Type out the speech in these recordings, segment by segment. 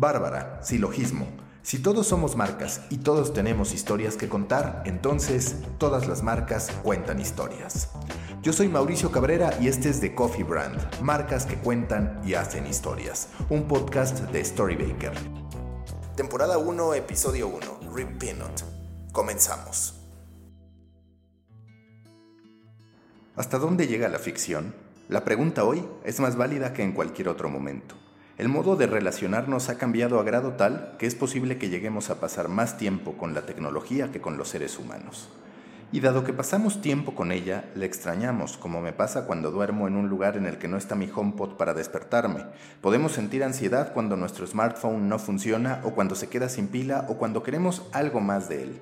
Bárbara, silogismo. Si todos somos marcas y todos tenemos historias que contar, entonces todas las marcas cuentan historias. Yo soy Mauricio Cabrera y este es The Coffee Brand, marcas que cuentan y hacen historias, un podcast de Storybaker. Temporada 1, episodio 1, Rip Peanut. Comenzamos. ¿Hasta dónde llega la ficción? La pregunta hoy es más válida que en cualquier otro momento. El modo de relacionarnos ha cambiado a grado tal que es posible que lleguemos a pasar más tiempo con la tecnología que con los seres humanos. Y dado que pasamos tiempo con ella, le extrañamos, como me pasa cuando duermo en un lugar en el que no está mi HomePod para despertarme. Podemos sentir ansiedad cuando nuestro smartphone no funciona o cuando se queda sin pila o cuando queremos algo más de él.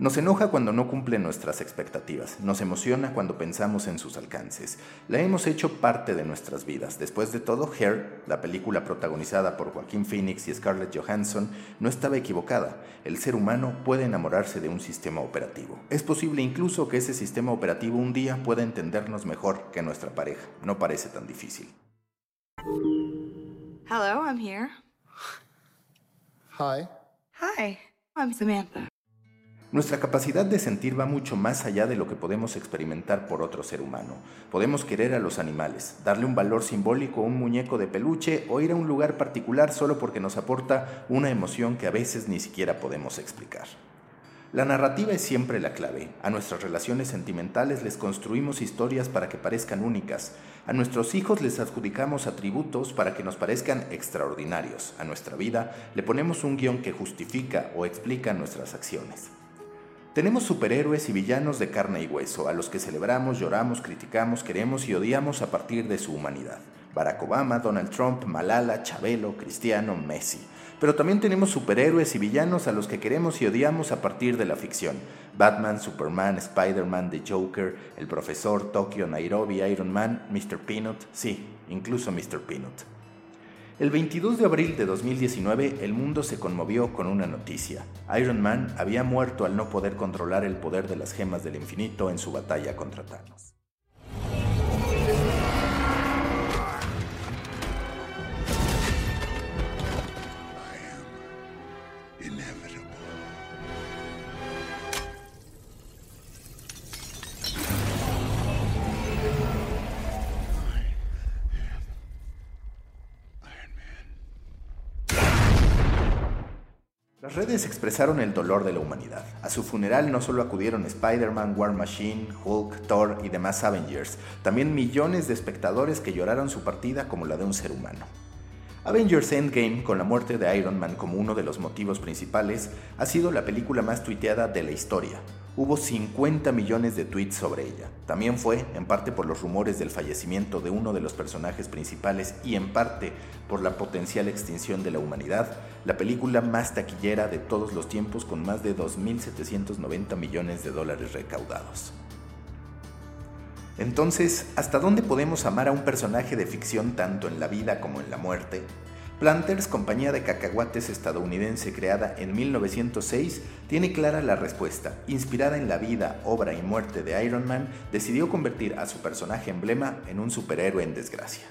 Nos enoja cuando no cumple nuestras expectativas, nos emociona cuando pensamos en sus alcances. La hemos hecho parte de nuestras vidas. Después de todo, Hair, la película protagonizada por Joaquín Phoenix y Scarlett Johansson, no estaba equivocada. El ser humano puede enamorarse de un sistema operativo. Es posible incluso que ese sistema operativo un día pueda entendernos mejor que nuestra pareja. No parece tan difícil. Hello, I'm here. Hi. Hi, I'm Samantha. Nuestra capacidad de sentir va mucho más allá de lo que podemos experimentar por otro ser humano. Podemos querer a los animales, darle un valor simbólico a un muñeco de peluche o ir a un lugar particular solo porque nos aporta una emoción que a veces ni siquiera podemos explicar. La narrativa es siempre la clave. A nuestras relaciones sentimentales les construimos historias para que parezcan únicas. A nuestros hijos les adjudicamos atributos para que nos parezcan extraordinarios. A nuestra vida le ponemos un guion que justifica o explica nuestras acciones. Tenemos superhéroes y villanos de carne y hueso, a los que celebramos, lloramos, criticamos, queremos y odiamos a partir de su humanidad. Barack Obama, Donald Trump, Malala, Chabelo, Cristiano, Messi. Pero también tenemos superhéroes y villanos a los que queremos y odiamos a partir de la ficción. Batman, Superman, Spider-Man, The Joker, El Profesor, Tokyo, Nairobi, Iron Man, Mr. Peanut, sí, incluso Mr. Peanut. El 22 de abril de 2019 el mundo se conmovió con una noticia. Iron Man había muerto al no poder controlar el poder de las gemas del infinito en su batalla contra Thanos. Las redes expresaron el dolor de la humanidad. A su funeral no solo acudieron Spider-Man, War Machine, Hulk, Thor y demás Avengers, también millones de espectadores que lloraron su partida como la de un ser humano. Avengers Endgame, con la muerte de Iron Man como uno de los motivos principales, ha sido la película más tuiteada de la historia. Hubo 50 millones de tweets sobre ella. También fue, en parte por los rumores del fallecimiento de uno de los personajes principales y en parte por la potencial extinción de la humanidad, la película más taquillera de todos los tiempos con más de 2.790 millones de dólares recaudados. Entonces, ¿hasta dónde podemos amar a un personaje de ficción tanto en la vida como en la muerte? Planters, compañía de cacahuates estadounidense creada en 1906, tiene clara la respuesta. Inspirada en la vida, obra y muerte de Iron Man, decidió convertir a su personaje emblema en un superhéroe en desgracia.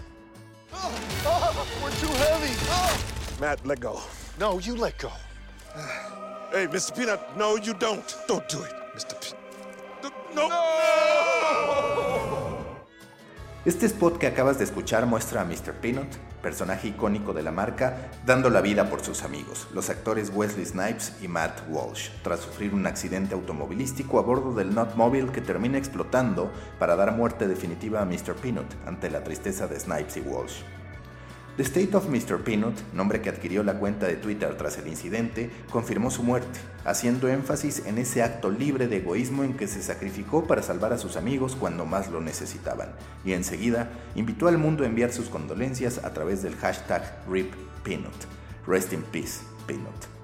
Oh, oh, we're too heavy. Oh. Matt, let go. No, you let go. Hey, Mr. Peanut, no, you don't. Don't do it, Mr. Peanut. No. Este spot que acabas de escuchar muestra a Mr. Peanut, personaje icónico de la marca, dando la vida por sus amigos, los actores Wesley Snipes y Matt Walsh, tras sufrir un accidente automovilístico a bordo del Notmobile que termina explotando para dar muerte definitiva a Mr. Peanut ante la tristeza de Snipes y Walsh. The State of Mr. Peanut, nombre que adquirió la cuenta de Twitter tras el incidente, confirmó su muerte, haciendo énfasis en ese acto libre de egoísmo en que se sacrificó para salvar a sus amigos cuando más lo necesitaban, y enseguida invitó al mundo a enviar sus condolencias a través del hashtag RIP Peanut. Rest in Peace, Peanut.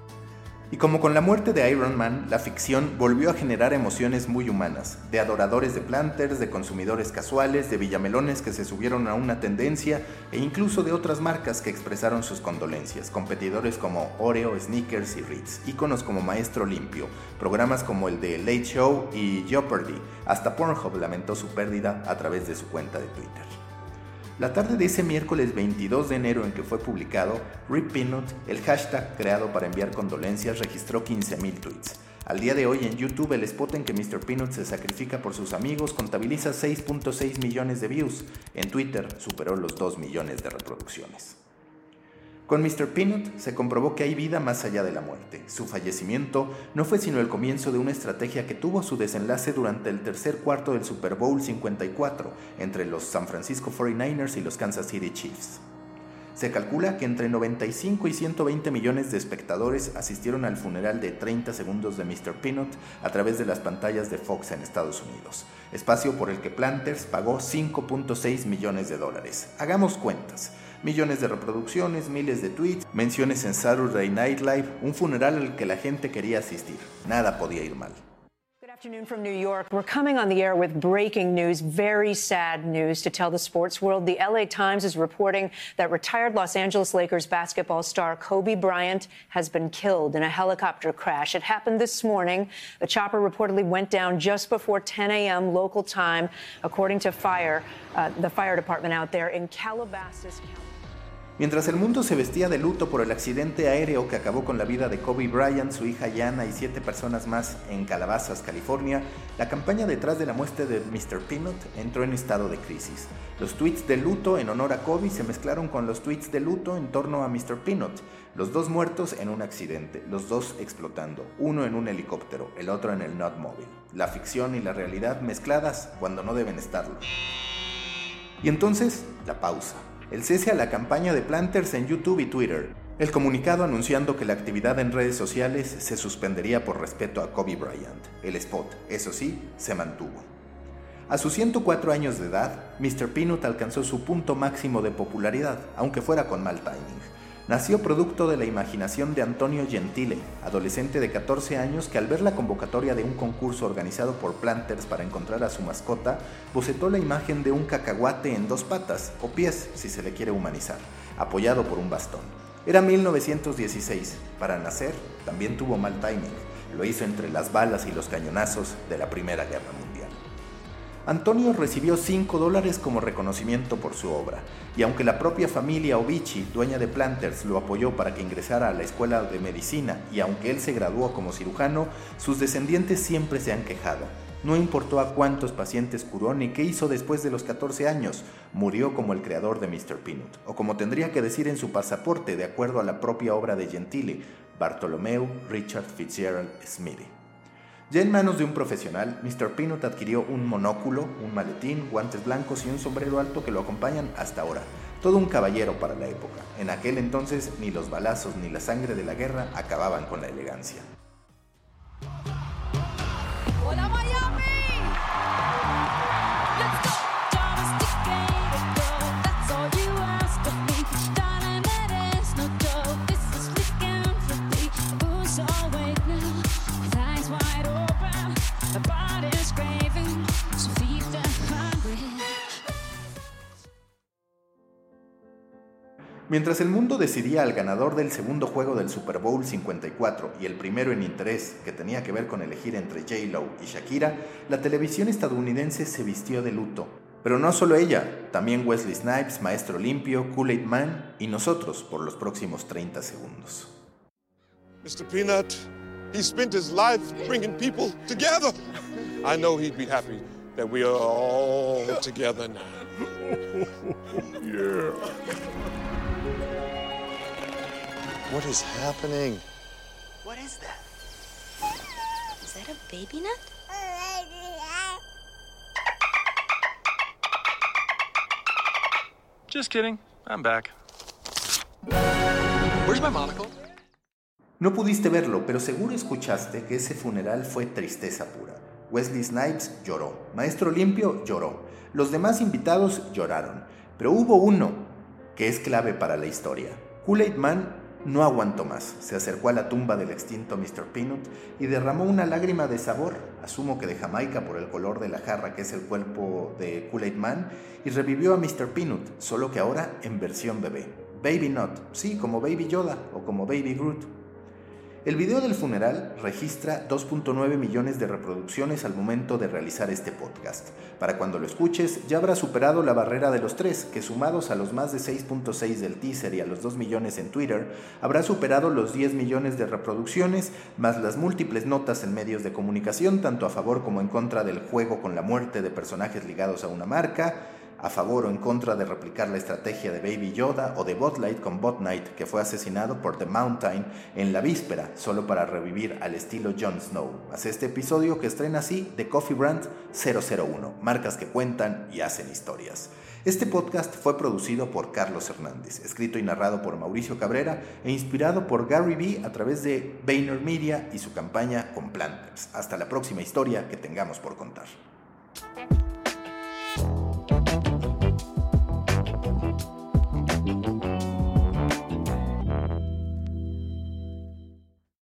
Y como con la muerte de Iron Man, la ficción volvió a generar emociones muy humanas, de adoradores de planters, de consumidores casuales, de villamelones que se subieron a una tendencia e incluso de otras marcas que expresaron sus condolencias, competidores como Oreo, Snickers y Ritz, íconos como Maestro Limpio, programas como el de Late Show y Jeopardy, hasta Pornhub lamentó su pérdida a través de su cuenta de Twitter. La tarde de ese miércoles 22 de enero en que fue publicado, Rip Peanut, el hashtag creado para enviar condolencias, registró 15.000 tweets. Al día de hoy en YouTube el spot en que Mr. Peanut se sacrifica por sus amigos contabiliza 6.6 millones de views. En Twitter superó los 2 millones de reproducciones. Con Mr. Peanut se comprobó que hay vida más allá de la muerte. Su fallecimiento no fue sino el comienzo de una estrategia que tuvo su desenlace durante el tercer cuarto del Super Bowl 54 entre los San Francisco 49ers y los Kansas City Chiefs. Se calcula que entre 95 y 120 millones de espectadores asistieron al funeral de 30 segundos de Mr. Peanut a través de las pantallas de Fox en Estados Unidos, espacio por el que Planters pagó 5.6 millones de dólares. Hagamos cuentas millones de reproducciones, miles de tweets, menciones en Saturday Night Live, un funeral al que la gente quería asistir. Nada podía ir mal. Good afternoon from New York. We're coming on the air with breaking news, very sad news to tell the sports world. The LA Times is reporting that retired Los Angeles Lakers basketball star Kobe Bryant has been killed in a helicopter crash. It happened this morning. The chopper reportedly went down just before 10 a.m. local time, according to fire, uh, the fire department out there in Calabasas. Mientras el mundo se vestía de luto por el accidente aéreo que acabó con la vida de Kobe Bryant, su hija Yana y siete personas más en Calabasas, California, la campaña detrás de la muerte de Mr. Peanut entró en estado de crisis. Los tweets de luto en honor a Kobe se mezclaron con los tweets de luto en torno a Mr. Peanut, los dos muertos en un accidente, los dos explotando, uno en un helicóptero, el otro en el Notmobile. La ficción y la realidad mezcladas cuando no deben estarlo. Y entonces, la pausa el cese a la campaña de Planters en YouTube y Twitter, el comunicado anunciando que la actividad en redes sociales se suspendería por respeto a Kobe Bryant. El spot, eso sí, se mantuvo. A sus 104 años de edad, Mr. Peanut alcanzó su punto máximo de popularidad, aunque fuera con mal timing nació producto de la imaginación de Antonio Gentile, adolescente de 14 años que al ver la convocatoria de un concurso organizado por Planters para encontrar a su mascota, bocetó la imagen de un cacahuate en dos patas, o pies si se le quiere humanizar, apoyado por un bastón. Era 1916. Para nacer, también tuvo mal timing. Lo hizo entre las balas y los cañonazos de la Primera Guerra Mundial. Antonio recibió 5 dólares como reconocimiento por su obra, y aunque la propia familia Obici, dueña de Planters, lo apoyó para que ingresara a la escuela de medicina y aunque él se graduó como cirujano, sus descendientes siempre se han quejado. No importó a cuántos pacientes curó ni qué hizo después de los 14 años, murió como el creador de Mr. Peanut, o como tendría que decir en su pasaporte de acuerdo a la propia obra de Gentile, Bartolomeu Richard Fitzgerald Smithy. Ya en manos de un profesional, Mr. Peanut adquirió un monóculo, un maletín, guantes blancos y un sombrero alto que lo acompañan hasta ahora. Todo un caballero para la época. En aquel entonces ni los balazos ni la sangre de la guerra acababan con la elegancia. Mientras el mundo decidía al ganador del segundo juego del Super Bowl 54 y el primero en interés, que tenía que ver con elegir entre J-Lo y Shakira, la televisión estadounidense se vistió de luto. Pero no solo ella, también Wesley Snipes, Maestro Limpio, Kool-Aid Man y nosotros por los próximos 30 segundos. Mr. Peanut, he spent his life bringing people together. I know he'd be happy that we are all together now. yeah. What is happening? What is that? Is that a baby nut? Just kidding. I'm back. Where's my monocle? No pudiste verlo, pero seguro escuchaste que ese funeral fue tristeza pura. Wesley Snipes lloró, Maestro Limpio lloró, los demás invitados lloraron, pero hubo uno que es clave para la historia. Kool-Aid Man No aguantó más, se acercó a la tumba del extinto Mr. Peanut y derramó una lágrima de sabor, asumo que de Jamaica por el color de la jarra que es el cuerpo de Kool-Aid Man, y revivió a Mr. Peanut, solo que ahora en versión bebé. Baby Not, sí, como Baby Yoda o como Baby Groot. El video del funeral registra 2.9 millones de reproducciones al momento de realizar este podcast. Para cuando lo escuches, ya habrá superado la barrera de los tres, que sumados a los más de 6.6 del teaser y a los 2 millones en Twitter, habrá superado los 10 millones de reproducciones, más las múltiples notas en medios de comunicación, tanto a favor como en contra del juego con la muerte de personajes ligados a una marca, a favor o en contra de replicar la estrategia de Baby Yoda o de Botlight con Bot Knight, que fue asesinado por The Mountain en la víspera, solo para revivir al estilo Jon Snow. Hace este episodio que estrena así The Coffee Brand 001, marcas que cuentan y hacen historias. Este podcast fue producido por Carlos Hernández, escrito y narrado por Mauricio Cabrera e inspirado por Gary Vee a través de Vayner Media y su campaña con Planters. Hasta la próxima historia que tengamos por contar.